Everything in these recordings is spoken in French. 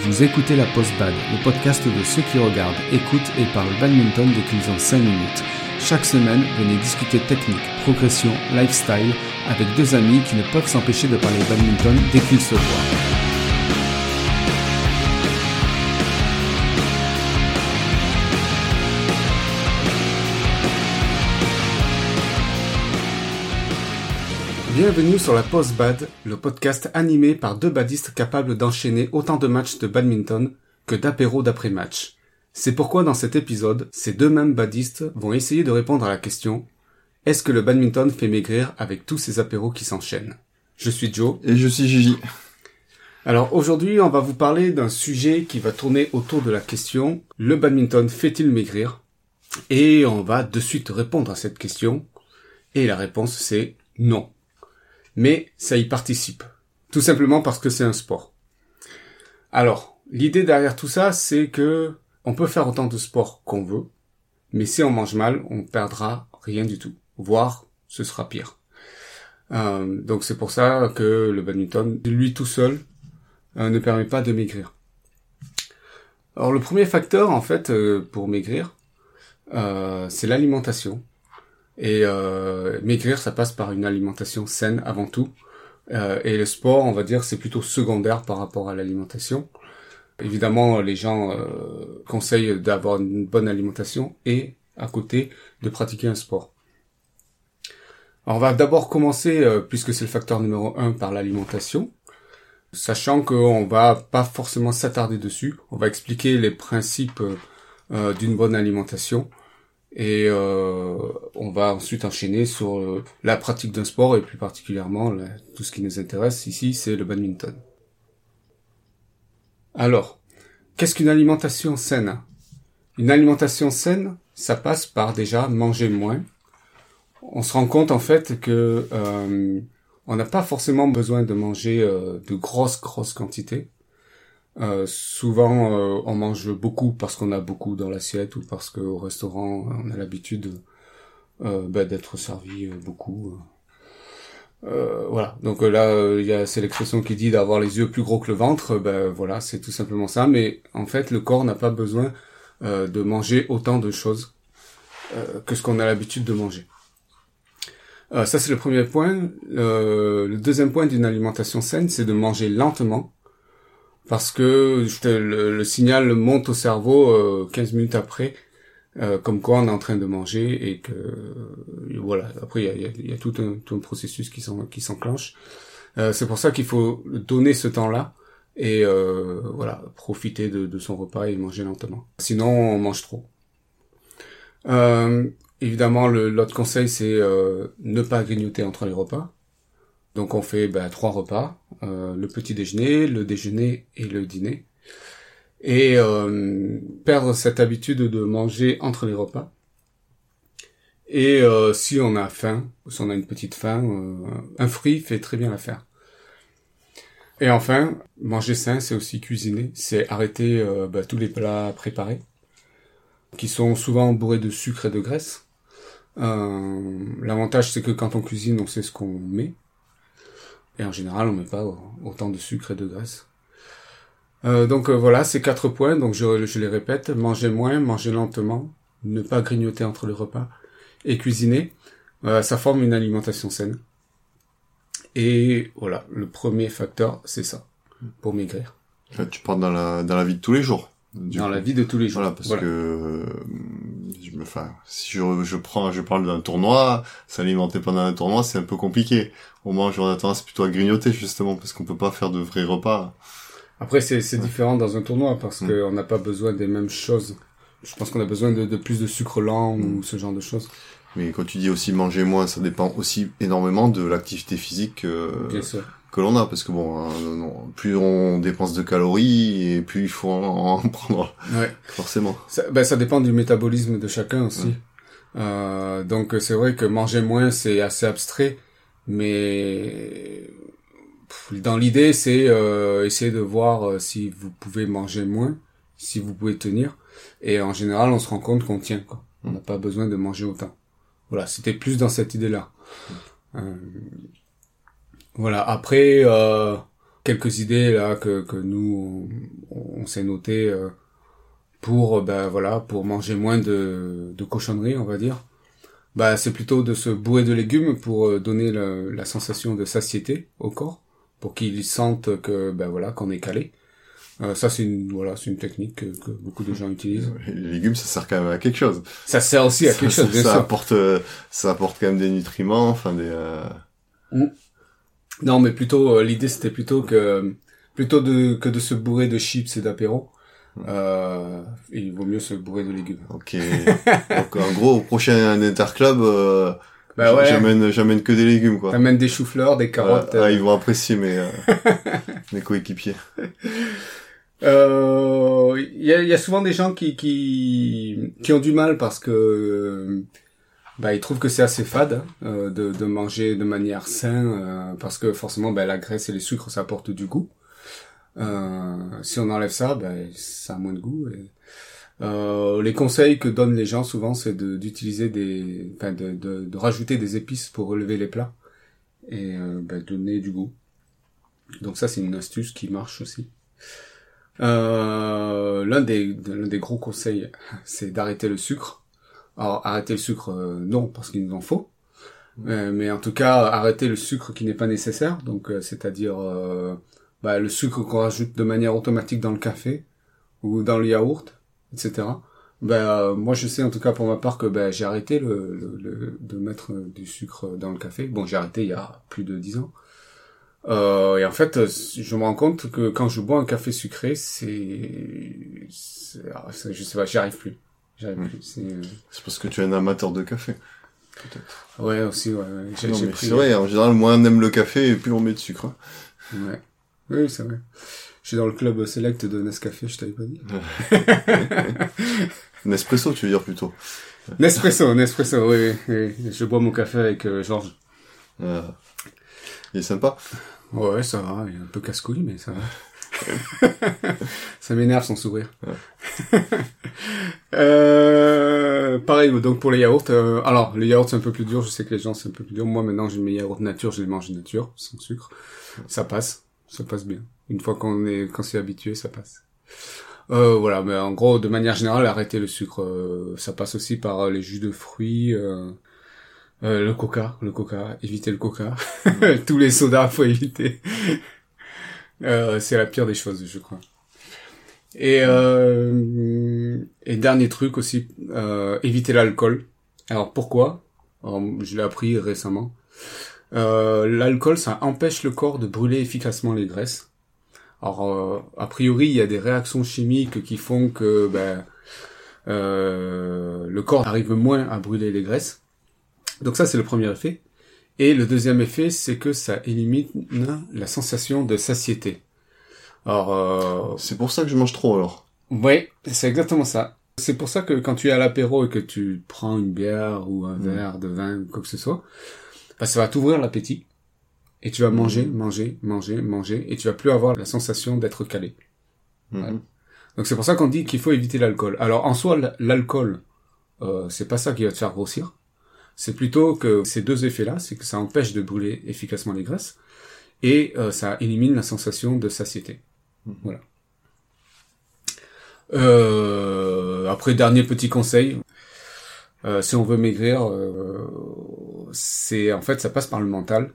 Vous écoutez la Post Bad, le podcast de ceux qui regardent, écoutent et parlent badminton dès qu'ils ont 5 minutes. Chaque semaine, venez discuter technique, progression, lifestyle avec deux amis qui ne peuvent s'empêcher de parler badminton dès qu'ils se voient. Bienvenue sur la Post Bad, le podcast animé par deux badistes capables d'enchaîner autant de matchs de badminton que d'apéros d'après-match. C'est pourquoi dans cet épisode, ces deux mêmes badistes vont essayer de répondre à la question Est-ce que le badminton fait maigrir avec tous ces apéros qui s'enchaînent? Je suis Joe. Et je suis Gigi. Alors aujourd'hui, on va vous parler d'un sujet qui va tourner autour de la question Le badminton fait-il maigrir? Et on va de suite répondre à cette question. Et la réponse c'est non mais ça y participe. Tout simplement parce que c'est un sport. Alors, l'idée derrière tout ça, c'est que on peut faire autant de sport qu'on veut, mais si on mange mal, on perdra rien du tout, voire ce sera pire. Euh, donc c'est pour ça que le badminton, lui tout seul, euh, ne permet pas de maigrir. Alors le premier facteur en fait euh, pour maigrir, c'est l'alimentation. Et euh, maigrir, ça passe par une alimentation saine avant tout. Euh, et le sport, on va dire, c'est plutôt secondaire par rapport à l'alimentation. Évidemment, les gens euh, conseillent d'avoir une bonne alimentation et, à côté, de pratiquer un sport. Alors, on va d'abord commencer, puisque c'est le facteur numéro un, par l'alimentation. Sachant qu'on va pas forcément s'attarder dessus, on va expliquer les principes d'une bonne alimentation et euh, on va ensuite enchaîner sur euh, la pratique d'un sport et plus particulièrement tout ce qui nous intéresse ici, c'est le badminton. Alors, qu'est-ce qu'une alimentation saine? Une alimentation saine, ça passe par déjà manger moins. On se rend compte en fait que euh, on n'a pas forcément besoin de manger de grosses grosses quantités. Euh, souvent, euh, on mange beaucoup parce qu'on a beaucoup dans l'assiette ou parce qu'au restaurant, on a l'habitude euh, bah, d'être servi beaucoup. voilà. Donc là, c'est l'expression qui dit d'avoir les yeux plus gros que le ventre. Ben voilà, c'est tout simplement ça. Mais en fait, le corps n'a pas besoin de manger autant de choses que ce qu'on a l'habitude de manger. ça, c'est le premier point. le deuxième point d'une alimentation saine, c'est de manger lentement parce que le, signal monte au cerveau euh, 15 minutes après, euh, comme quoi on est en train de manger et que euh, voilà. Après, il y a, y a, tout, un, tout un processus qui s'enclenche. Euh, c'est pour ça qu'il faut donner ce temps-là et euh, voilà, profiter de, de, son repas et manger lentement. Sinon, on mange trop. évidemment, l'autre conseil, c'est ne pas grignoter entre les repas. Donc on fait bah, trois repas, euh, le petit déjeuner, le déjeuner et le dîner. Et euh, perdre cette habitude de manger entre les repas. Et euh, si on a faim, si on a une petite faim, un fruit fait très bien l'affaire. Et enfin, manger sain, c'est aussi cuisiner, c'est arrêter bah, tous les plats préparés, qui sont souvent bourrés de sucre et de graisse. L'avantage, c'est que quand on cuisine, on sait ce qu'on met, et en général, on met pas autant de sucre et de graisse. Euh, donc euh, voilà, ces quatre points. Donc je, je, les répète manger moins, manger lentement, ne pas grignoter entre les repas et cuisiner. Euh, ça forme une alimentation saine. Et voilà, le premier facteur, c'est ça pour maigrir. tu parles dans la dans la vie de tous les jours. Dans la vie de tous les jours. Voilà, parce que je me, enfin, si je, je prends, je parle d'un tournoi, s'alimenter pendant un tournoi, c'est un peu compliqué. Au moins, on a tendance plutôt à grignoter justement parce qu'on peut pas faire de vrais repas. Après, c'est c'est différent dans un tournoi parce mm. qu'on n'a pas besoin des mêmes choses. Je pense qu'on a besoin de, de, plus de sucre lent ou mm. ce genre de choses. Mais quand tu dis aussi manger moins, ça dépend aussi énormément de l'activité physique euh, que l'on a, parce que bon, hein, plus on dépense de calories et plus il faut en, prendre. Ouais. Forcément. Ça, ben, ça dépend du métabolisme de chacun aussi. Euh, donc c'est vrai que manger moins c'est assez abstrait, mais dans l'idée c'est euh, essayer de voir euh, si vous pouvez manger moins, si vous pouvez tenir. Et en général on se rend compte qu'on tient quoi. On n'a pas besoin de manger autant. Voilà, c'était plus dans cette idée-là. Euh, voilà. Après, euh, quelques idées là que, que nous on, on s'est noté euh, pour ben voilà pour manger moins de, de cochonneries on va dire bah c'est plutôt de se bourrer de légumes pour euh, donner la, la sensation de satiété au corps pour qu'il sente que ben voilà qu'on est calé euh, ça c'est une voilà c'est une technique que, que beaucoup de gens utilisent Les légumes, ça sert quand même à quelque chose. ça sert aussi à Ça- quelque ça, chose bien ça sûr apporte, euh, ça apporte quand même des nutriments, enfin des. euh, non mais plutôt euh, l'idée c'était plutôt que plutôt de que de se bourrer de chips et d'apéro euh, il vaut mieux se bourrer de légumes Ok. Donc en gros, au prochain interclub, euh, bah ouais j'amène, j'amène que des légumes quoi. t'amènes des choux-fleurs des carottes Ah, ah, ils vont apprécier mes, euh, mes coéquipiers. Euh, Il y, a, y a souvent des gens qui, qui, qui ont du mal parce que euh, bah, ils trouvent que c'est assez fade euh, de, de manger de manière saine euh, parce que forcément bah, la graisse et les sucres ça apporte du goût. Euh, si on enlève ça, bah, ça a moins de goût. Euh, les conseils que donnent les gens souvent, c'est de- d'utiliser des, enfin, de, de, de rajouter des épices pour relever les plats et euh, bah, donner du goût. Donc ça, c'est une astuce qui marche aussi. Euh, l'un des l'un des gros conseils, c'est d'arrêter le sucre. Alors arrêter le sucre, euh, non, parce qu'il nous en faut. Euh, mais en tout cas, arrêter le sucre qui n'est pas nécessaire. Donc, euh, c'est-à-dire euh, bah, le sucre qu'on rajoute de manière automatique dans le café ou dans le yaourt, etc. Ben, euh, moi, je sais en tout cas pour ma part que ben, j'ai arrêté le, le- le- de mettre euh, du sucre dans le café. Bon, j'ai arrêté il y a plus de dix ans. Euh, et en fait, je me rends compte que quand je bois un café sucré, c'est, ah, c'est- je sais pas, j'y arrive plus. Mm. plus. C'est, euh, C'est parce que tu es un amateur de café. ouais, aussi, ouais. ouais. Mais pris. c'est vrai, en général, moins on aime le café, et plus on met de sucre. hein. Ouais. Oui, c'est vrai. Je suis dans le club select de Nescafé, je t'avais pas dit. Nespresso, tu veux dire plutôt. Nespresso, Nespresso, oui, oui, oui. Je bois mon café avec euh, Georges. Euh, il est sympa. Ouais, ça va, il est un peu casse-couille, mais ça va. ça m'énerve son sourire. euh, pareil, donc pour les yaourts, euh, alors les yaourts c'est un peu plus dur, je sais que les gens c'est un peu plus dur. Moi maintenant j'ai mes yaourts nature, je les mange nature, sans sucre. Ça passe, ça passe bien. Une fois qu'on est, qu'on s'est habitué, ça passe. Euh, voilà, mais en gros, de manière générale, arrêter le sucre, euh, ça passe aussi par euh, les jus de fruits, le coca, le coca, éviter le coca. Tous les sodas, faut éviter. Euh, c'est la pire des choses, je crois. Et, euh, dernier truc aussi, euh, éviter l'alcool. Alors pourquoi? Je l'ai appris récemment. Euh, l'alcool, ça empêche le corps de brûler efficacement les graisses. Alors, a priori, il y a des réactions chimiques qui font que ben, le corps arrive moins à brûler les graisses. Donc ça, c'est le premier effet. Et le deuxième effet, c'est que ça élimine la sensation de satiété. Alors, euh, C'est pour ça que je mange trop, alors. oui, c'est exactement ça. C'est pour ça que quand tu es à l'apéro et que tu prends une bière ou un Mm. verre de vin ou quoi que ce soit, bah, ça va t'ouvrir l'appétit. Et tu vas manger, manger, manger, manger, et tu vas plus avoir la sensation d'être calé. Mhm. Ouais. Donc c'est pour ça qu'on dit qu'il faut éviter l'alcool. Alors en soi, l'alcool, euh, c'est pas ça qui va te faire grossir. C'est plutôt que ces deux effets-là, c'est que ça empêche de brûler efficacement les graisses et euh, ça élimine la sensation de satiété. Mhm. Voilà. Euh, après, dernier petit conseil. Euh, si on veut maigrir, euh, c'est en fait ça passe par le mental.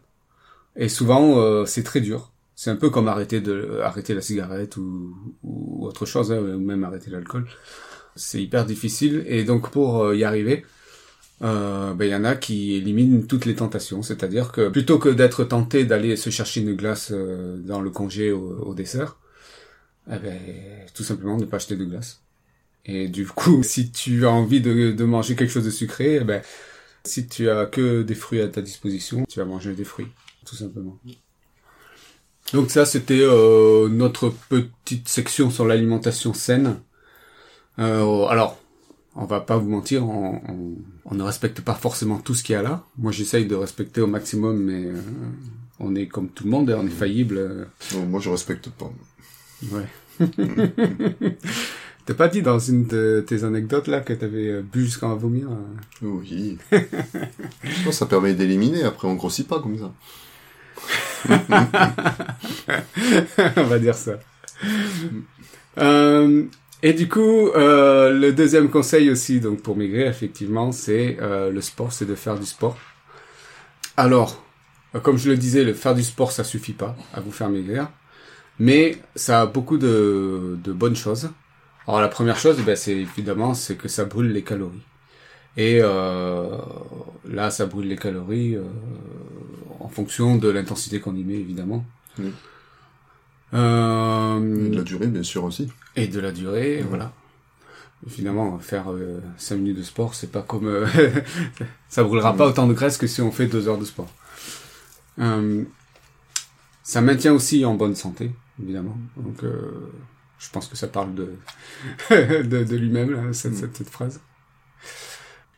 Et souvent, euh, c'est très dur. C'est un peu comme arrêter de arrêter la cigarette ou, ou autre chose, hein, ou même arrêter l'alcool. C'est hyper difficile. Et donc pour y arriver, euh, ben, y en a qui éliminent toutes les tentations. C'est-à-dire que plutôt que d'être tenté d'aller se chercher une glace euh, dans le congé au, au dessert, eh ben, tout simplement ne pas acheter de glace. Et du coup, si tu as envie de, de manger quelque chose de sucré, eh ben, si tu as que des fruits à ta disposition, tu vas manger des fruits, tout simplement. Donc ça, c'était euh, notre petite section sur l'alimentation saine. Euh, alors, on va pas vous mentir, on, on, on ne respecte pas forcément tout ce qu'il y a là. Moi, j'essaye de respecter au maximum, mais euh, on est comme tout le monde, hein, on est faillible. euh, Non, moi, je respecte pas. Ouais. T'as pas dit dans une de tes anecdotes là que t'avais euh, bu jusqu'à vomir euh? Oui. je pense que ça permet d'éliminer, après on grossit pas comme ça. On va dire ça. Euh, et du coup, euh, le deuxième conseil aussi, donc pour maigrir, effectivement, c'est euh, le sport, c'est de faire du sport. Alors, comme je le disais, le faire du sport, ça suffit pas à vous faire maigrir, mais ça a beaucoup de, de bonnes choses. Alors la première chose, ben, c'est évidemment, c'est que ça brûle les calories. Et euh, là, ça brûle les calories euh, en fonction de l'intensité qu'on y met, évidemment. Euh, Et de la durée, bien sûr, aussi. et de la durée, voilà. Finalement, faire euh, 5 minutes de sport, c'est pas comme... euh, ça brûlera pas autant de graisse que si on fait 2 heures de sport. Euh, ça maintient aussi en bonne santé, évidemment. Donc, euh, je pense que ça parle de, de, de lui-même, cette, cette, cette phrase.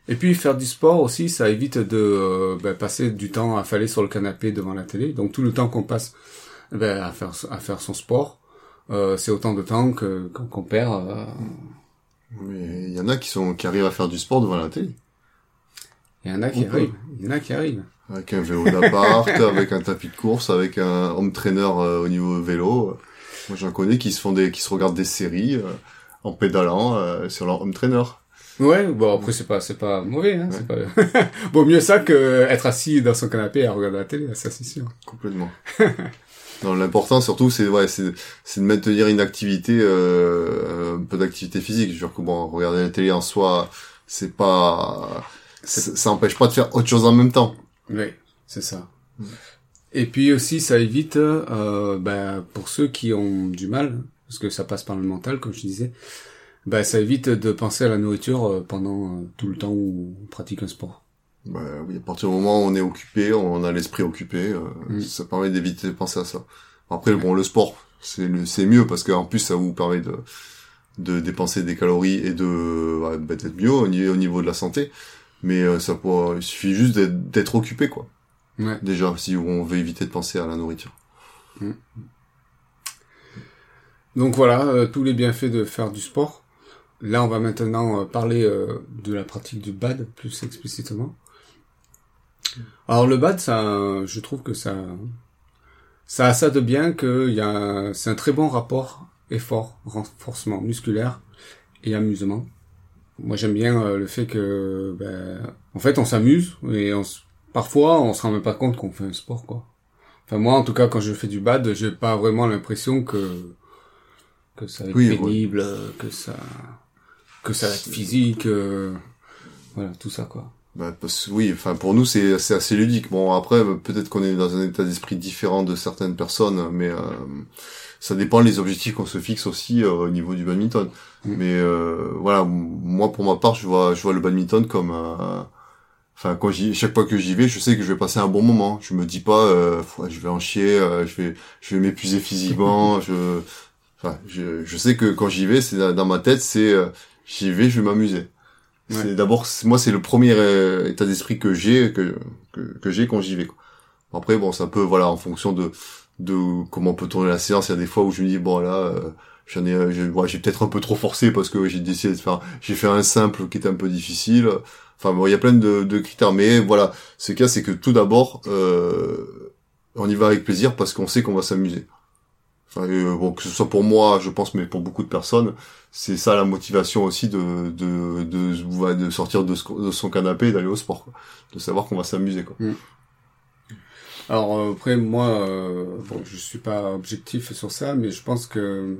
Et puis, faire du sport aussi, ça évite de euh, ben, passer du temps affalé sur le canapé devant la télé. Donc, tout le temps qu'on passe ben, à, faire, à faire son sport, euh, c'est autant de temps que qu'on perd. euh, Mais il y en a qui sont qui arrivent à faire du sport devant la télé. Il y en a qui On arrivent. Il y en a qui arrivent. Avec un vélo d'appart, avec un tapis de course, avec un home trainer euh, au niveau vélo. Moi, j'en connais qui se font des, qui se regardent des séries en pédalant sur leur home trainer. Ouais, bon après c'est pas c'est pas mauvais, hein, c'est pas. bon mieux ça que être assis dans son canapé à regarder la télé, ça c'est sûr. Complètement. non, l'important surtout, c'est ouais, c'est c'est de maintenir une activité, euh, un peu d'activité physique. Je veux dire que bon, regarder la télé en soi, c'est pas, ça, ça empêche pas de faire autre chose en même temps. Oui, c'est ça. Et puis aussi ça évite, euh, ben, pour ceux qui ont du mal, parce que ça passe par le mental comme je disais, ben ça évite de penser à la nourriture euh, pendant euh, tout le temps où on pratique un sport. Bah oui, à partir du moment où on est occupé, on a l'esprit occupé, euh, Mm. ça permet d'éviter de penser à ça. Après, bon, le sport, c'est c'est mieux parce qu'en plus, ça vous permet de, de dépenser des calories et de, bah, d'être mieux au niveau, au niveau de la santé. Mais euh, ça peut, il suffit juste d'être, occupé, quoi. Ouais. Déjà, si on veut éviter de penser à la nourriture. Donc voilà, euh, tous les bienfaits de faire du sport. Là, on va maintenant euh, parler euh, de la pratique du BAD plus explicitement. Alors le BAD, ça, je trouve que ça, ça a ça de bien que il y a, c'est un très bon rapport effort, renforcement musculaire et amusement. Moi, j'aime bien euh, le fait que, ben, en fait, on s'amuse et on, parfois, on se rend même pas compte qu'on fait un sport, quoi. Enfin moi, en tout cas, quand je fais du BAD, j'ai pas vraiment l'impression que que ça va être Oui, ouais. pénible, que ça que ça va être physique, euh, voilà, tout ça quoi. Bah, parce, oui, enfin pour nous c'est assez ludique. Bon après peut-être qu'on est dans un état d'esprit différent de certaines personnes, mais euh, ça dépend les objectifs qu'on se fixe aussi euh, au niveau du badminton. Mm. Mais euh, voilà, moi pour ma part je vois je vois le badminton comme euh, Enfin, quand j'y, chaque fois que j'y vais, je sais que je vais passer un bon moment. Je me dis pas, euh, je vais en chier, euh, je vais, je vais m'épuiser physiquement. je, enfin, je, je sais que quand j'y vais, c'est dans dans ma tête, c'est, euh, j'y vais, je vais m'amuser. C'est d'abord, moi, c'est le premier euh, état d'esprit que j'ai, que, que, que j'ai quand j'y vais. quoi. Après, bon, ça peut, voilà, en fonction de, de comment peut tourner la séance. Il y a des fois où je me dis, bon, là, euh, j'en ai, euh, j'ai, ouais, peut-être un peu trop forcé parce que j'ai décidé de faire, j'ai fait un simple qui était un peu difficile. Enfin, bon, il y a plein de, de critères, mais voilà, ce cas, c'est que tout d'abord, euh, on y va avec plaisir parce qu'on sait qu'on va s'amuser. Euh, bon, que ce soit pour moi, je pense, mais pour beaucoup de personnes, c'est ça la motivation aussi de de de, de sortir de, ce- de son canapé d'aller au sport, quoi. de savoir qu'on va s'amuser, quoi. Alors euh, après moi, euh, bon, je suis pas objectif sur ça, mais je pense que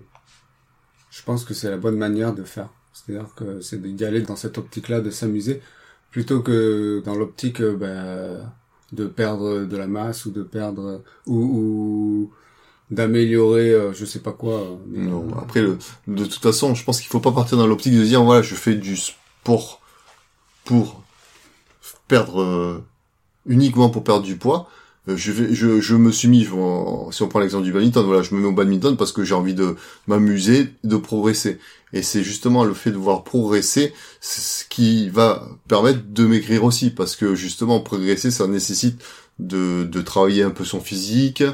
je pense que c'est la bonne manière de faire. C'est-à-dire que c'est d'y aller dans cette optique-là, de s'amuser, plutôt que dans l'optique ben, de perdre de la masse ou de perdre ou, ou d'améliorer, euh, je sais pas quoi. euh, mais, Non, euh, après, le, de toute façon, je pense qu'il faut pas partir dans l'optique de dire, voilà, je fais du sport pour perdre, euh, uniquement pour perdre du poids. Euh, je vais, je, je me suis mis, si on prend l'exemple du badminton, voilà, je me mets au badminton parce que j'ai envie de m'amuser, de progresser. Et c'est justement le fait de voir progresser, ce qui va permettre de maigrir aussi, parce que justement, progresser, ça nécessite de, de travailler un peu son physique,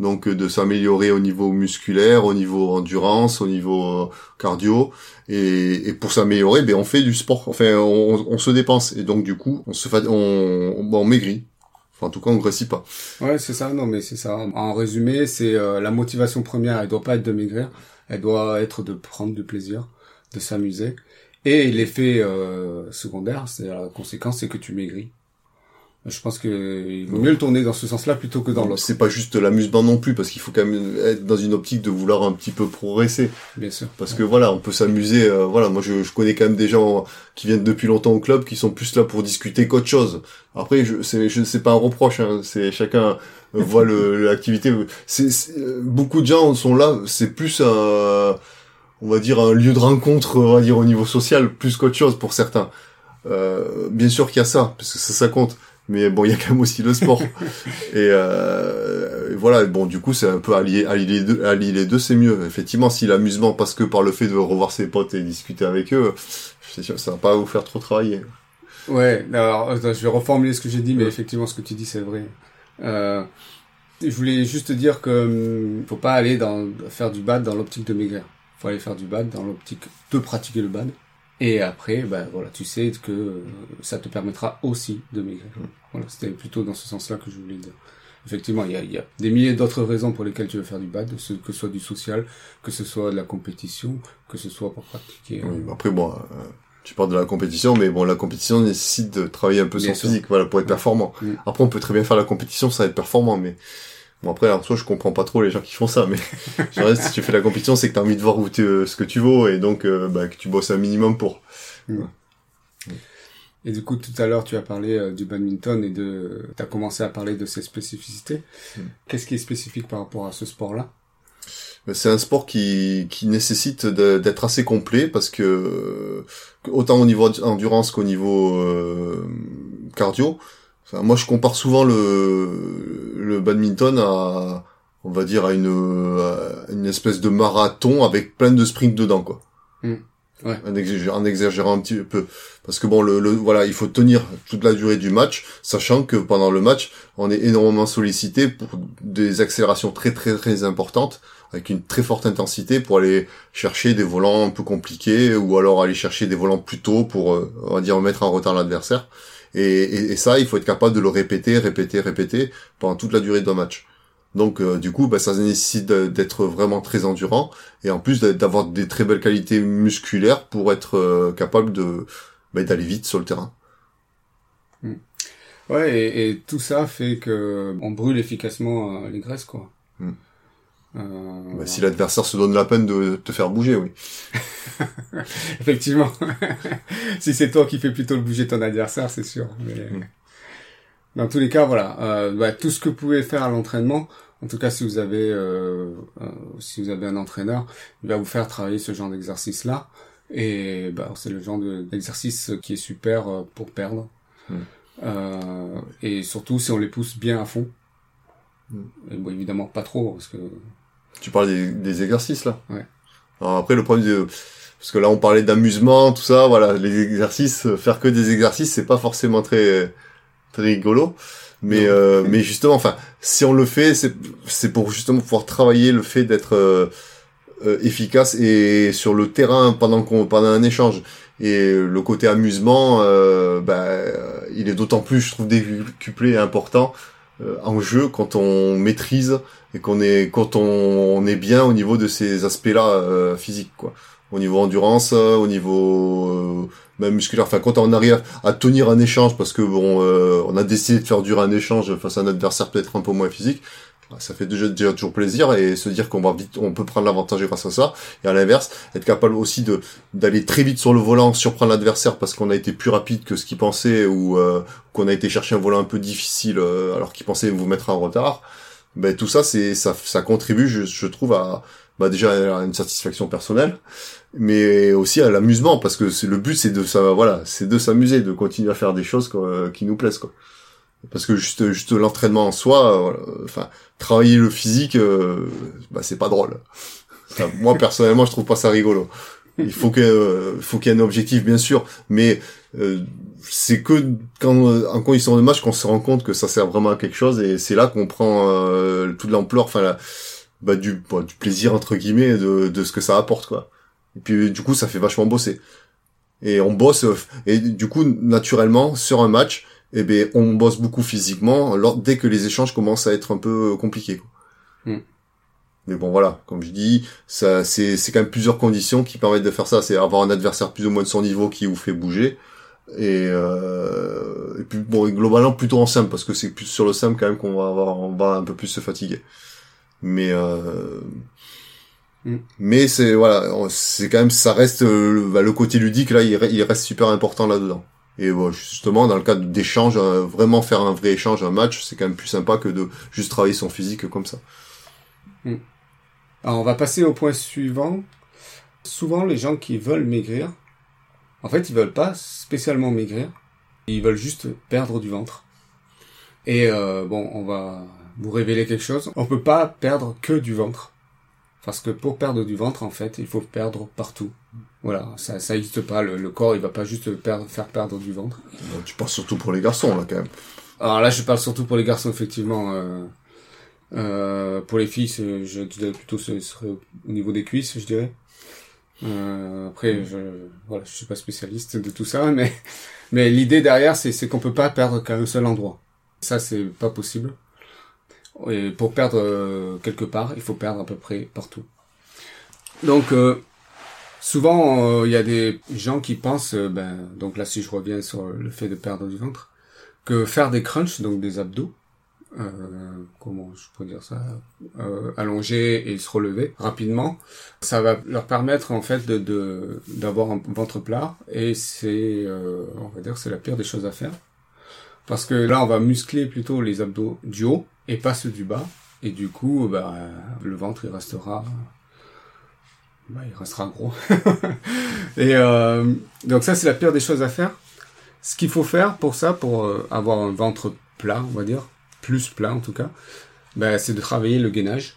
donc euh, de s'améliorer au niveau musculaire, au niveau endurance, au niveau euh, cardio, et, pour s'améliorer, ben on fait du sport, enfin on, on se dépense et donc du coup on se fa- on, on, on maigrit. Enfin, en tout cas, on grossit pas. Ouais, c'est ça. Non, mais c'est ça. En résumé, c'est euh, la motivation première. Elle doit pas être de maigrir. Elle doit être de prendre du plaisir, de s'amuser. Et l'effet secondaire, c'est la conséquence, c'est que tu maigris. Je pense que il vaut mieux le tourner dans ce sens-là plutôt que dans l'autre. C'est pas juste l'amusement non plus, parce qu'il faut quand même être dans une optique de vouloir un petit peu progresser. Bien sûr. Parce que voilà, on peut s'amuser. euh, voilà, moi je, je connais quand même des gens qui viennent depuis longtemps au club, qui sont plus là pour discuter qu'autre chose. Après, je c'est je c'est pas un reproche. Hein, c'est chacun voit le l'activité. C'est c'est- beaucoup de gens sont là. C'est plus un on va dire un lieu de rencontre, on va dire au niveau social, plus qu'autre chose pour certains. Euh, bien sûr qu'il y a ça, parce que ça, ça compte. Mais bon, il y a quand même aussi le sport. et, euh, et voilà, bon, du coup, c'est un peu allier, allier les deux, allier les deux, c'est mieux. Effectivement, si l'amusement passe que par le fait de revoir ses potes et discuter avec eux, c'est sûr, ça va pas vous faire trop travailler. Ouais, alors je vais reformuler ce que j'ai dit, mais effectivement, ce que tu dis, c'est vrai. Euh, je voulais juste te dire que hum, faut pas aller dans faire du bad dans l'optique de maigrir. Faut aller faire du bad dans l'optique de pratiquer le bad. Et après, ben voilà, tu sais que euh, ça te permettra aussi de maigrir. Voilà, c'était plutôt dans ce sens-là que je voulais dire. Effectivement, il y a, y a des milliers d'autres raisons pour lesquelles tu veux faire du bad, que ce soit du social, que ce soit de la compétition, que ce soit pour pratiquer. euh, Oui, Après, bon, euh, tu parles de la compétition, mais bon, la compétition nécessite de travailler un peu Bien son sûr. physique, voilà, pour être performant. Mm. Après, on peut très bien faire la compétition sans être performant, mais bon, après, en soi, je comprends pas trop les gens qui font ça, mais si tu fais la compétition, c'est que t'as envie de voir où tu, ce que tu vaux, et donc, euh, bah, que tu bosses un minimum pour. Et du coup, tout à l'heure, tu as parlé euh, du badminton et de, tu as commencé à parler de ses spécificités. Mm. Qu'est-ce qui est spécifique par rapport à ce sport-là? C'est un sport qui, qui nécessite d'être assez complet parce que que autant au niveau endurance qu'au niveau euh, cardio. Enfin, moi, je compare souvent le, le badminton à, on va dire, à une, à une espèce de marathon avec plein de sprints dedans, quoi. Mm. Ouais. En, exagérant, en exagérant un petit peu. Parce que bon, le, le, voilà, il faut tenir toute la durée du match, sachant que pendant le match, on est énormément sollicité pour des accélérations très très très importantes avec une très forte intensité pour aller chercher des volants un peu compliqués ou alors aller chercher des volants plus tôt pour, euh, on va dire, mettre en retard l'adversaire. Et, et, et ça, il faut être capable de le répéter, répéter, répéter pendant toute la durée d'un match. Donc, euh, du coup, bah, ça nécessite d'être vraiment très endurant et en plus d'a- d'avoir des très belles qualités musculaires pour être euh, capable de bah, d'aller vite sur le terrain. Ouais, et, et tout ça fait que on brûle efficacement euh, les graisses, quoi. Euh, Bah, si l'adversaire se donne la peine de te faire bouger, oui. Effectivement. si c'est toi qui fais plutôt le bouger ton adversaire, c'est sûr. Mais... Mm. Dans tous les cas, voilà. Euh, bah, tout ce que vous pouvez faire à l'entraînement, en tout cas si vous avez euh, euh, si vous avez un entraîneur, il va vous faire travailler ce genre d'exercice-là. Et bah, c'est le genre de- d'exercice qui est super euh, pour perdre. Mm. Euh, et surtout si on les pousse bien à fond. Mm. Et bon, évidemment pas trop, parce que Tu parles des, des exercices là. Ouais. Alors après le problème de parce que là on parlait d'amusement tout ça voilà les exercices euh, faire que des exercices c'est pas forcément très très rigolo mais euh, mais justement enfin si on le fait c'est c'est pour justement pouvoir travailler le fait d'être euh, euh, efficace et sur le terrain pendant qu'on pendant un échange et le côté amusement euh, bah, il est d'autant plus je trouve décuplé et important en jeu quand on maîtrise et qu'on est quand on, est bien au niveau de ces aspects-là euh, physiques quoi. Au niveau endurance euh, au niveau euh, même musculaire. Enfin quand on arrive à tenir un échange parce que bon euh, on a décidé de faire durer un échange face à un adversaire peut-être un peu moins physique ça fait déjà, déjà toujours plaisir et se dire qu'on va vite on peut prendre l'avantage grâce à ça. Et à l'inverse être capable aussi de d'aller très vite sur le volant surprendre l'adversaire parce qu'on a été plus rapide que ce qu'il pensait ou euh, qu'on a été chercher un volant un peu difficile euh, alors qu'il pensait vous mettre en retard. Ben tout ça c'est ça ça contribue je, je trouve à bah déjà à une satisfaction personnelle mais aussi à l'amusement parce que le but c'est de ça voilà c'est de s'amuser de continuer à faire des choses quoi, qui nous plaisent quoi parce que juste juste l'entraînement en soi euh, enfin travailler le physique euh, bah c'est pas drôle. Moi personnellement je trouve pas ça rigolo. Il faut que euh, faut qu'il y ait un objectif bien sûr. Mais euh, c'est que quand euh, en condition de match qu'on se rend compte que ça sert vraiment à quelque chose et c'est là qu'on prend euh, toute l'ampleur enfin la- bah, du bah, du plaisir entre guillemets de de ce que ça apporte quoi. Et puis du coup ça fait vachement bosser. Et on bosse et du coup naturellement sur un match eh ben on bosse beaucoup physiquement lors, dès que les échanges commencent à être un peu compliqués. Quoi. Mm. Mais bon voilà, comme je dis, ça c'est c'est quand même plusieurs conditions qui permettent de faire ça. C'est avoir un adversaire plus ou moins de son niveau qui vous fait bouger. Et, euh, et puis bon, et globalement plutôt en simple parce que c'est plus sur le simple quand même qu'on va avoir, on va un peu plus se fatiguer. Mais euh, Mm. mais c'est voilà, c'est quand même ça reste euh, bah, le côté ludique là, il reste super important là-dedans. Et bon, justement dans le cadre d'échange, euh, vraiment faire un vrai échange, un match, c'est quand même plus sympa que de juste travailler son physique comme ça. Alors, on va passer au point suivant. Souvent, les gens qui veulent maigrir, en fait, ils veulent pas spécialement maigrir. Ils veulent juste perdre du ventre. Et euh, bon, on va vous révéler quelque chose. On peut pas perdre que du ventre. Parce que pour perdre du ventre, en fait, il faut perdre partout. Voilà, ça, ça existe pas. Le, le corps, il va pas juste perdre, faire perdre du ventre. Bon, tu parles surtout pour les garçons là quand même. Alors là, je parle surtout pour les garçons, effectivement. Euh, euh, pour les filles, je dirais plutôt ce serait au niveau des cuisses, je dirais. Euh, après, je, voilà, je suis pas spécialiste de tout ça, mais mais l'idée derrière, c'est c'est qu'on peut pas perdre qu'à un seul endroit. Ça, c'est pas possible. Et pour perdre euh, quelque part, il faut perdre à peu près partout. Donc, euh, souvent, euh, il y a des gens qui pensent, euh, ben, donc là, si je reviens sur le fait de perdre du ventre, que faire des crunchs, donc des abdos, euh, comment je peux dire ça, allonger et se relever rapidement, ça va leur permettre en fait de d'avoir un ventre plat et c'est, on va dire, c'est la pire des choses à faire. Parce que là on va muscler plutôt les abdos du haut et pas ceux du bas. Et du coup bah le ventre il restera bah, il restera gros et euh, donc ça c'est la pire des choses à faire ce qu'il faut faire pour ça, pour euh, avoir un ventre plat, on va dire, plus plat en tout cas, ben, c'est de travailler le gainage.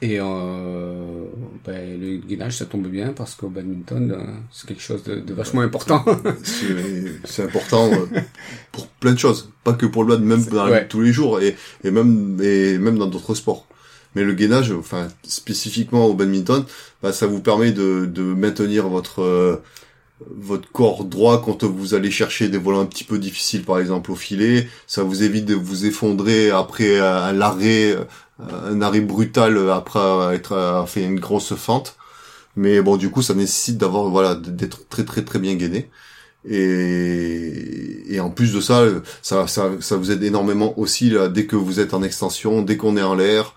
Et euh, ben, le gainage, ça tombe bien parce qu'au badminton, euh, c'est quelque chose de, de vachement important. C'est important pour plein de choses, pas que pour le bad, même dans la vie ouais. de tous les jours et, et même et même dans d'autres sports. Mais le gainage, enfin spécifiquement au badminton, bah, ça vous permet de, de maintenir votre euh, votre corps droit quand vous allez chercher des volants un petit peu difficiles, par exemple au filet. Ça vous évite de vous effondrer après un l'arrêt, un arrêt brutal après être fait une grosse fente. Mais bon, du coup, ça nécessite d'avoir voilà d'être très très très bien gainé. Et, et en plus de ça, ça, ça, ça vous aide énormément aussi là, dès que vous êtes en extension, dès qu'on est en l'air,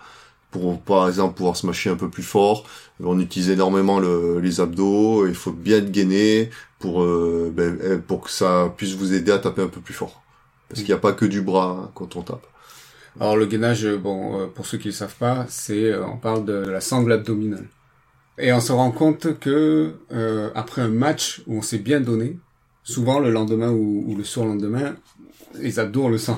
pour par exemple pouvoir se mâcher un peu plus fort. On utilise énormément le, les abdos, il faut bien être gainé pour euh, ben, euh, pour que ça puisse vous aider à taper un peu plus fort. Parce qu'il n'y a pas que du bras hein, quand on tape. Alors le gainage, bon, euh, pour ceux qui ne savent pas, c'est on parle de la sangle abdominale. Et on se rend compte que après un match où on s'est bien donné, souvent le lendemain ou le surlendemain, les abdos on le sent.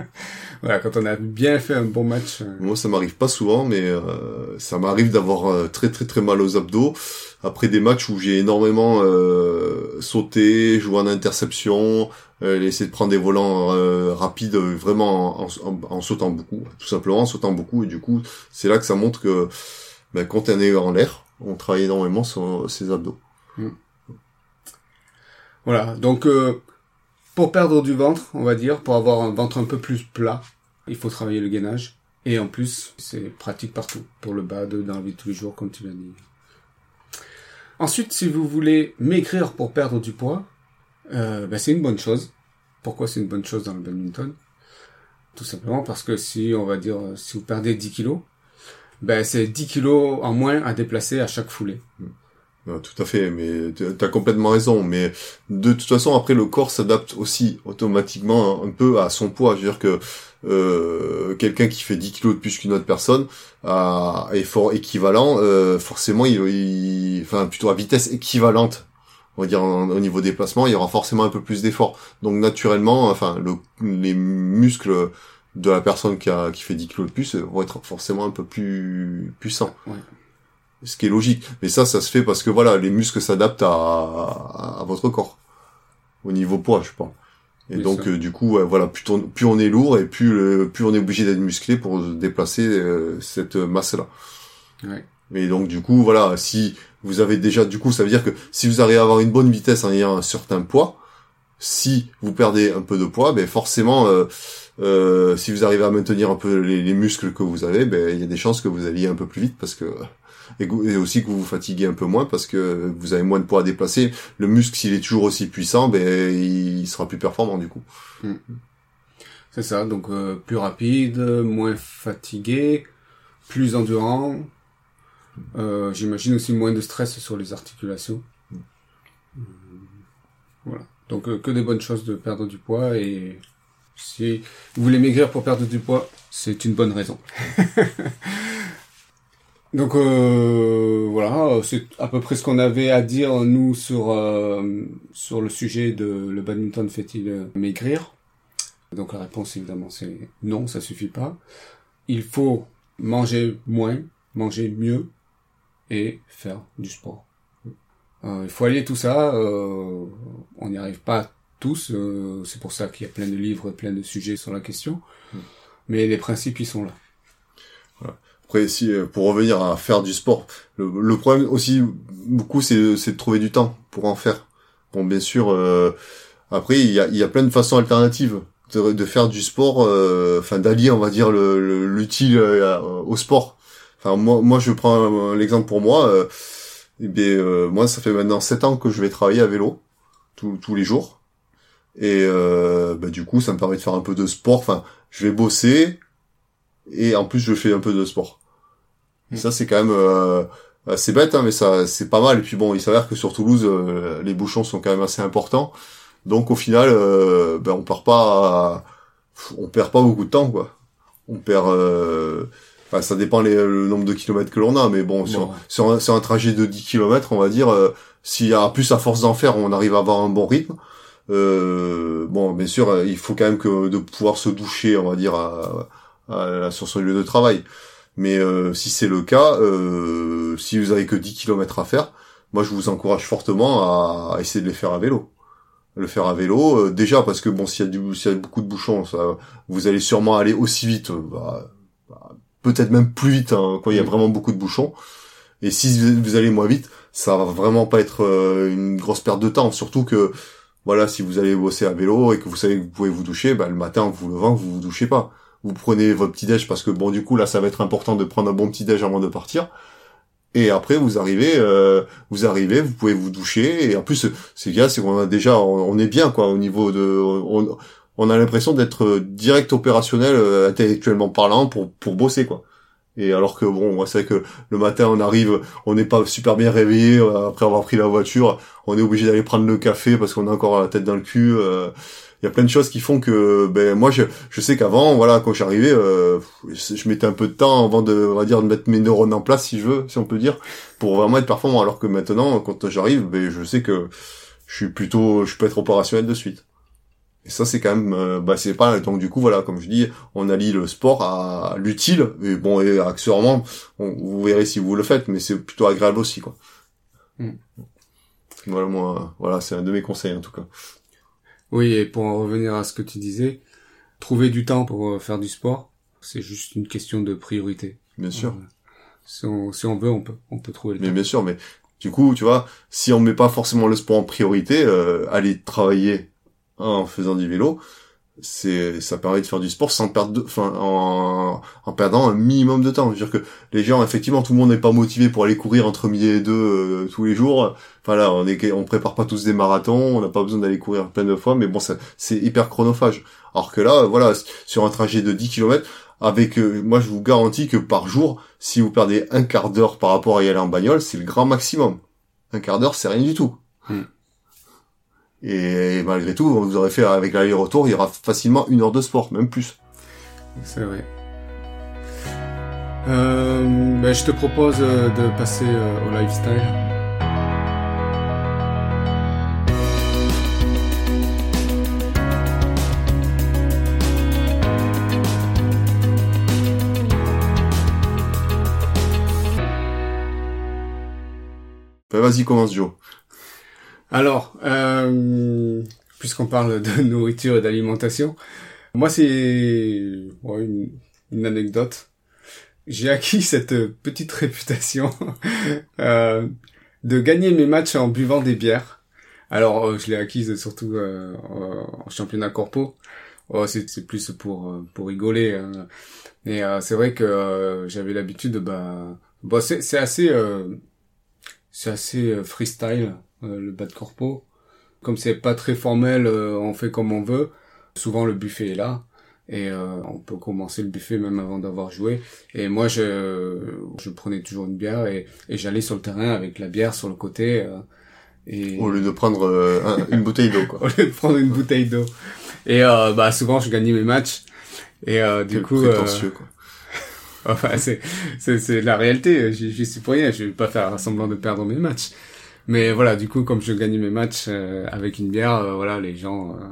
voilà, quand on a bien fait un bon match. euh, Moi, ça m'arrive pas souvent, mais euh, ça m'arrive d'avoir euh, très très très mal aux abdos après des matchs où j'ai énormément euh, sauté, joué en interception, euh, essayé de prendre des volants euh, rapides, vraiment en, en- en sautant beaucoup, tout simplement en sautant beaucoup. Et du coup, c'est là que ça montre que ben, quand on est en l'air, on travaille énormément sur ses abdos. Voilà, donc euh, pour perdre du ventre, on va dire, pour avoir un ventre un peu plus plat, il faut travailler le gainage. Et en plus, c'est pratique partout, pour le bas, de, dans la vie de tous les jours, comme tu l'as dit. Ensuite, si vous voulez maigrir pour perdre du poids, euh, ben, c'est une bonne chose. Pourquoi c'est une bonne chose dans le badminton? Tout simplement parce que si, on va dire, si vous perdez 10 kilos, ben, c'est 10 kilos en moins à déplacer à chaque foulée. Ah, tout à fait, mais tu as complètement raison. Mais de toute façon, après, le corps s'adapte aussi automatiquement un peu à son poids. Je veux dire que euh, quelqu'un qui fait 10 kilos de plus qu'une autre personne à effort équivalent, euh, forcément, il, enfin plutôt à vitesse équivalente, on va dire au niveau déplacement, il y aura forcément un peu plus d'effort. Donc naturellement, enfin, le, les muscles de la personne qui, a, qui fait 10 kilos de plus vont être forcément un peu plus puissants. Ce qui est logique. Mais ça, ça se fait parce que voilà, les muscles s'adaptent à, à, à votre corps au niveau poids, je pense. Et Oui, donc euh, du coup, voilà, plus, on, plus on est lourd et plus le- plus on est obligé d'être musclé pour déplacer euh, cette masse-là. Ouais. Mais donc du coup, voilà, si vous avez déjà, du coup, ça veut dire que si vous arrivez à avoir une bonne vitesse en ayant un certain poids, si vous perdez un peu de poids, ben forcément, euh, euh, si vous arrivez à maintenir un peu les, muscles que vous avez, ben il y a des chances que vous alliez un peu plus vite parce que et, aussi que vous vous fatiguez un peu moins parce que vous avez moins de poids à déplacer. Le muscle, s'il est toujours aussi puissant, ben il sera plus performant du coup. Mm. C'est ça, donc euh, plus rapide, moins fatigué, plus endurant. Euh, J'imagine aussi moins de stress sur les articulations. Mm. Voilà. Donc euh, que des bonnes choses de perdre du poids et si vous voulez maigrir pour perdre du poids, c'est une bonne raison. Donc euh, voilà, c'est à peu près ce qu'on avait à dire nous sur euh, sur le sujet de le badminton fait-il maigrir. Donc la réponse évidemment c'est non, ça suffit pas. Il faut manger moins, manger mieux et faire du sport. Euh, il faut allier tout ça. Euh, on n'y arrive pas tous. Euh, c'est pour ça qu'il y a plein de livres, plein de sujets sur la question. Hmm. Mais les principes, ils sont là. Après, si pour revenir à faire du sport, le, problème aussi beaucoup, c'est de trouver du temps pour en faire. Bon, bien sûr. après, il y a, y a plein de façons alternatives de, faire du sport, enfin d'allier, on va dire, l'utile au sport. Enfin, moi, moi, je prends l'exemple pour moi. Eh bien, euh, moi, ça fait maintenant 7 ans que je vais travailler à vélo tous les jours. Et euh, bah, du coup, ça me permet de faire un peu de sport. Enfin, je vais bosser et en plus, je fais un peu de sport. Et ça, c'est quand même euh, c'est bête, hein, mais ça, c'est pas mal. Et puis bon, il s'avère que sur Toulouse, euh, les bouchons sont quand même assez importants. Donc au final, euh, ben, on perd pas, on perd pas beaucoup de temps, quoi. On perd Enfin, ça dépend les, le nombre de kilomètres que l'on a, mais bon, Sur, sur, un, un, trajet de 10 kilomètres, on va dire, euh, s'il y a plus à force d'en faire, on arrive à avoir un bon rythme. Euh, bon, bien sûr, euh, il faut quand même que de pouvoir se doucher, on va dire, à, sur son lieu de travail. Mais euh, si c'est le cas, euh, si vous avez que 10 kilomètres à faire, moi je vous encourage fortement à, essayer de les faire à vélo. Le faire à vélo, déjà parce que bon, s'il y a du, s'il y a beaucoup de bouchons, ça, vous allez sûrement aller aussi vite. Bah, peut-être même plus vite hein, quand il y a mm. vraiment beaucoup de bouchons. Et si vous allez moins vite, ça va vraiment pas être euh, une grosse perte de temps. Surtout que voilà, si vous allez bosser à vélo et que vous savez que vous pouvez vous doucher, bah, le matin en vous levant, vous vous douchez pas. Vous prenez votre petit déj parce que bon du coup là ça va être important de prendre un bon petit déj avant de partir. Et après vous arrivez, euh, vous arrivez, vous pouvez vous doucher et en plus c'est bien, c'est qu'on a déjà, on, est bien quoi au niveau de, on, on a l'impression d'être direct opérationnel euh, intellectuellement parlant pour pour bosser quoi. Et alors que bon, c'est vrai que le matin on arrive, on n'est pas super bien réveillé euh, après avoir pris la voiture, on est obligé d'aller prendre le café parce qu'on a encore la tête dans le cul. Euh. Il y a plein de choses qui font que ben moi je, je sais qu'avant voilà quand j'arrivais euh, je mettais un peu de temps avant de on va dire de mettre mes neurones en place si je veux si on peut dire pour vraiment être performant alors que maintenant quand j'arrive ben je sais que je suis plutôt je peux être opérationnel de suite. Et ça, c'est quand même, euh, bah, c'est pas, donc du coup, voilà, comme je dis, on allie le sport à l'utile, et bon, et accessoirement, vous verrez si vous le faites, mais c'est plutôt agréable aussi, quoi. Hmm. Voilà, moi, voilà, c'est un de mes conseils, en tout cas. Oui, et pour en revenir à ce que tu disais, trouver du temps pour euh, faire du sport, c'est juste une question de priorité. Bien sûr. si, on, si on veut, on peut, on peut trouver le mais temps. bien sûr, mais du coup, tu vois, si on met pas forcément le sport en priorité, euh, aller travailler en faisant du vélo, c'est ça permet de faire du sport sans perdre de, enfin en, en perdant un minimum de temps. Je veux dire que les gens effectivement tout le monde n'est pas motivé pour aller courir entre midi et deux euh, tous les jours. Enfin là on est on prépare pas tous des marathons, on n'a pas besoin d'aller courir plein de fois, mais bon c'est hyper chronophage. Alors que là voilà sur un trajet de 10 km avec euh, moi je vous garantis que par jour si vous perdez un quart d'heure par rapport à y aller en bagnole c'est le grand maximum. Un quart d'heure c'est rien du tout. Hmm. Et malgré tout, vous aurez fait avec l'aller-retour, il y aura facilement une heure de sport, même plus. C'est vrai. Euh, ben, je te propose euh, de passer euh, au lifestyle. Ben, vas-y, commence Joe. Alors, euh, puisqu'on parle de nourriture et d'alimentation, moi c'est une, anecdote. J'ai acquis cette petite réputation euh, de gagner mes matchs en buvant des bières. Alors, euh, je l'ai acquise surtout euh, en championnat corpo. Oh, c'est plus pour euh, pour rigoler. hein. Euh, c'est vrai que euh, j'avais l'habitude de bah, bah c'est assez euh, c'est assez euh, freestyle euh, le bas de corpo. Comme c'est pas très formel, euh, on fait comme on veut. Souvent le buffet est là et euh, on peut commencer le buffet même avant d'avoir joué. Et moi je je prenais toujours une bière et, et j'allais sur le terrain avec la bière sur le côté. euh, et Au lieu de prendre euh, un- une bouteille d'eau, quoi. au lieu de prendre une bouteille d'eau. Et euh, bah souvent je gagnais mes matchs. Et euh, du Quel coup, euh, prétentieux, quoi. enfin c'est c'est c'est la réalité. J'y suis pour rien. Je vais pas faire semblant de perdre mes matchs. Mais voilà, du coup, comme je gagnais mes matchs euh, avec une bière, euh, voilà, les gens euh,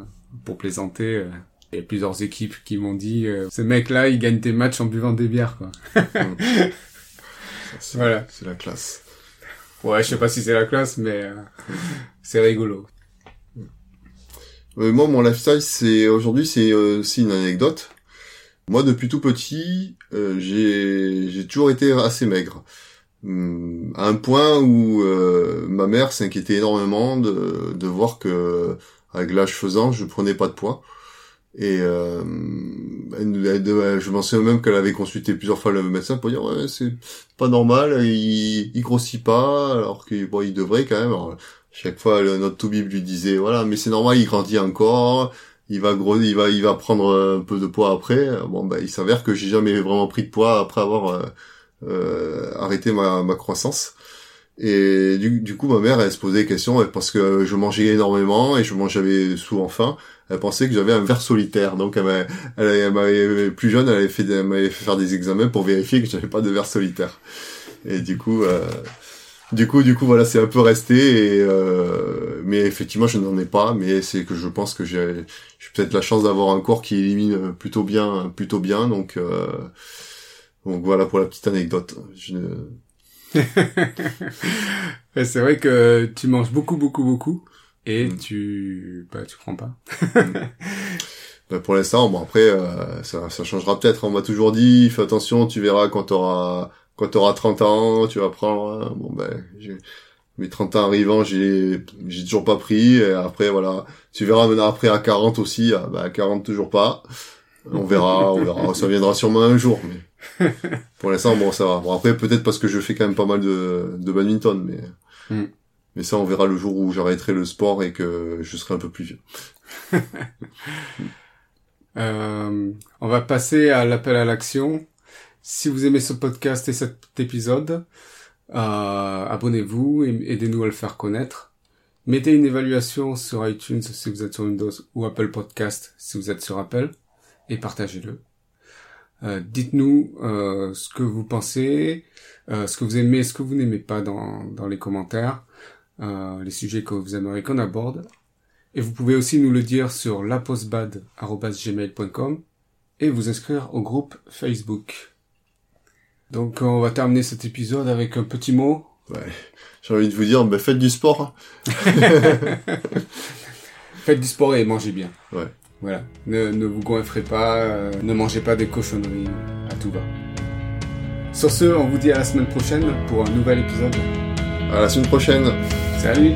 pour plaisanter. euh, il y a plusieurs équipes qui m'ont dit euh, ce mec-là, il gagne tes matchs en buvant des bières, quoi. Voilà. c'est la classe. Ouais, je sais pas si c'est la classe, mais euh, c'est rigolo. Euh, moi, mon lifestyle, c'est aujourd'hui, c'est euh, une anecdote. Moi, depuis tout petit, euh, j'ai j'ai toujours été assez maigre. Hum, à un point où euh, ma mère s'inquiétait énormément de, de voir que, avec l'âge faisant, je prenais pas de poids. Et euh, je m'en souviens même qu'elle avait consulté plusieurs fois le médecin pour dire ouais c'est pas normal, il, il grossit pas alors qu'il bon, il devrait quand même. Alors, chaque fois, le, notre toubib lui disait, voilà, mais c'est normal, il grandit encore, il va il va, il va prendre un peu de poids après. Bon, ben, il s'avère que j'ai jamais vraiment pris de poids après avoir euh, euh, arrêté ma, ma croissance. Et du, du coup, ma mère, elle se posait des questions parce que je mangeais énormément et je mangeais souvent faim. Elle pensait que j'avais un verre solitaire. Donc, elle m'avait, elle, elle m'avait- plus jeune, elle avait fait, m'avait fait faire des examens pour vérifier que j'avais pas de verre solitaire. Et du coup, euh, du coup, du coup, voilà, c'est un peu resté. Et, euh, mais effectivement, je n'en ai pas. Mais c'est que je pense que j'ai peut-être la chance d'avoir un corps qui élimine plutôt bien, plutôt bien. Donc, euh, donc voilà pour la petite anecdote. Je c'est vrai que tu manges beaucoup, beaucoup, beaucoup. Et Mm. tu, bah, tu prends pas. Ben, pour l'instant, bon après, euh, ça, ça changera peut-être. On m'a toujours dit, fais attention, tu verras quand t'auras quand t'auras 30 ans, tu vas prendre. hein. Bon ben, mes 30 ans arrivant, j'ai j'ai toujours pas pris. Et après, voilà, tu verras maintenant après à 40 aussi. ah, ben, à 40 toujours pas. On verra, on verra. Ça viendra sûrement un jour, mais pour l'instant, bon, ça va. Bon après, peut-être parce que je fais quand même pas mal de de badminton, mais Mm. mais ça, on verra le jour où j'arrêterai le sport et que je serai un peu plus vieux. Euh, on va passer à l'appel à l'action. Si vous aimez ce podcast et cet épisode, euh, abonnez-vous et aidez-nous à le faire connaître. Mettez une évaluation sur iTunes si vous êtes sur Windows ou Apple Podcast si vous êtes sur Apple et partagez-le. Euh, Dites-nous euh, ce que vous pensez, euh, ce que vous aimez, ce que vous n'aimez pas dans, dans les commentaires, euh, les sujets que vous aimeriez qu'on aborde. Et vous pouvez aussi nous le dire sur lapostbad.gmail.com et vous inscrire au groupe Facebook. Donc on va terminer cet épisode avec un petit mot. J'ai envie de vous dire, ben, faites du sport. Faites du sport et mangez bien. Ouais. Voilà. Ne, ne vous goinfrez pas, euh, ne mangez pas des cochonneries à tout va. Sur ce, on vous dit à la semaine prochaine pour un nouvel épisode. À la semaine prochaine. Salut